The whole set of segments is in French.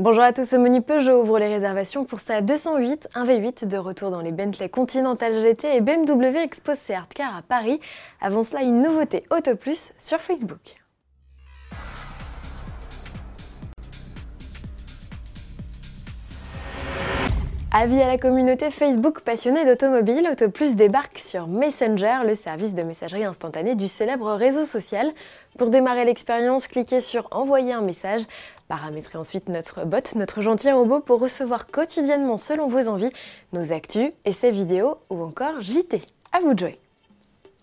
Bonjour à tous, au menu Peugeot ouvre les réservations pour sa 208, un V8 de retour dans les Bentley Continental GT et BMW Expose Art Car à Paris. Avant cela, une nouveauté Auto Plus sur Facebook. Avis à la communauté Facebook passionnée d'automobile, AutoPlus débarque sur Messenger, le service de messagerie instantanée du célèbre réseau social. Pour démarrer l'expérience, cliquez sur Envoyer un message. Paramétrez ensuite notre bot, notre gentil robot, pour recevoir quotidiennement, selon vos envies, nos actus, essais vidéos ou encore JT. À vous de jouer!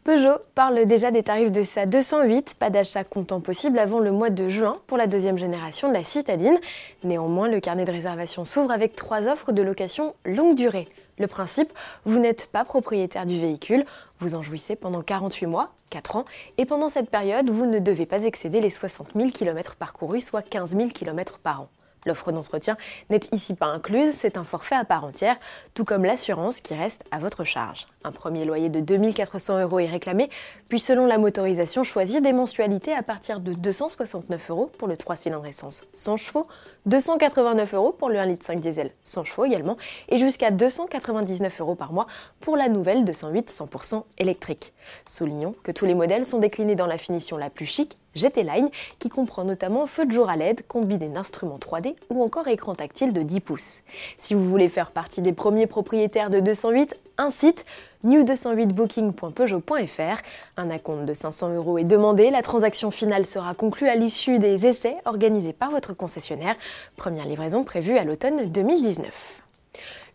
Peugeot parle déjà des tarifs de sa 208, pas d'achat comptant possible avant le mois de juin pour la deuxième génération de la citadine. Néanmoins, le carnet de réservation s'ouvre avec trois offres de location longue durée. Le principe, vous n'êtes pas propriétaire du véhicule, vous en jouissez pendant 48 mois, 4 ans, et pendant cette période, vous ne devez pas excéder les 60 000 km parcourus, soit 15 000 km par an. L'offre d'entretien n'est ici pas incluse, c'est un forfait à part entière, tout comme l'assurance qui reste à votre charge. Un premier loyer de 2400 euros est réclamé, puis selon la motorisation, choisir des mensualités à partir de 269 euros pour le 3 cylindres essence 100 chevaux, 289 euros pour le 1 litre 5 diesel 100 chevaux également, et jusqu'à 299 euros par mois pour la nouvelle 208 100% électrique. Soulignons que tous les modèles sont déclinés dans la finition la plus chic, GT Line, qui comprend notamment feu de jour à LED combiné d'instruments 3D ou encore écran tactile de 10 pouces. Si vous voulez faire partie des premiers propriétaires de 208, un site new208booking.peugeot.fr. Un acompte de 500 euros est demandé. La transaction finale sera conclue à l'issue des essais organisés par votre concessionnaire. Première livraison prévue à l'automne 2019.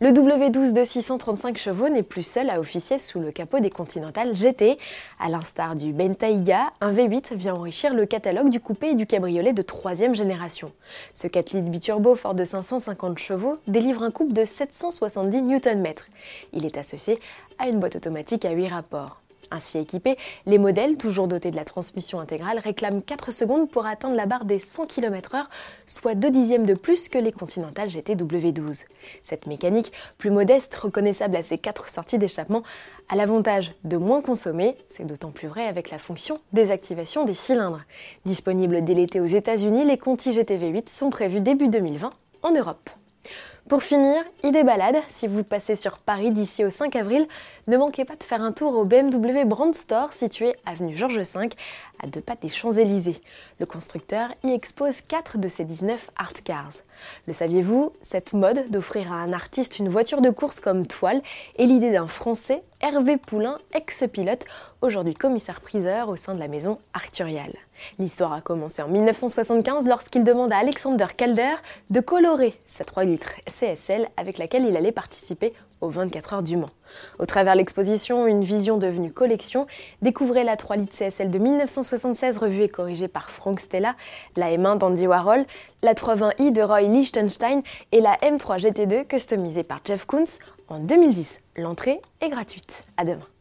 Le W12 de 635 chevaux n'est plus seul à officier sous le capot des Continental GT. À l'instar du Bentayga, un V8 vient enrichir le catalogue du coupé et du cabriolet de troisième génération. Ce 4 litres biturbo fort de 550 chevaux délivre un couple de 770 Nm. Il est associé à une boîte automatique à 8 rapports. Ainsi équipés, les modèles, toujours dotés de la transmission intégrale, réclament 4 secondes pour atteindre la barre des 100 km/h, soit 2 dixièmes de plus que les Continental GT-W12. Cette mécanique, plus modeste, reconnaissable à ses 4 sorties d'échappement, a l'avantage de moins consommer, c'est d'autant plus vrai avec la fonction désactivation des cylindres. Disponible dès l'été aux États-Unis, les Conti GT-V8 sont prévus début 2020 en Europe. Pour finir, idée balade, si vous passez sur Paris d'ici au 5 avril, ne manquez pas de faire un tour au BMW Brand Store situé avenue Georges V, à deux pas des Champs-Élysées. Le constructeur y expose 4 de ses 19 art cars. Le saviez-vous Cette mode d'offrir à un artiste une voiture de course comme toile est l'idée d'un Français, Hervé Poulain, ex-pilote, aujourd'hui commissaire-priseur au sein de la maison Arturial. L'histoire a commencé en 1975 lorsqu'il demande à Alexander Calder de colorer sa 3 litres CSL avec laquelle il allait participer aux 24 heures du Mans. Au travers l'exposition Une vision devenue collection, découvrez la 3 litres CSL de 1976 revue et corrigée par Frank Stella, la M1 d'Andy Warhol, la 320i de Roy Lichtenstein et la M3 GT2 customisée par Jeff Koons en 2010. L'entrée est gratuite. À demain.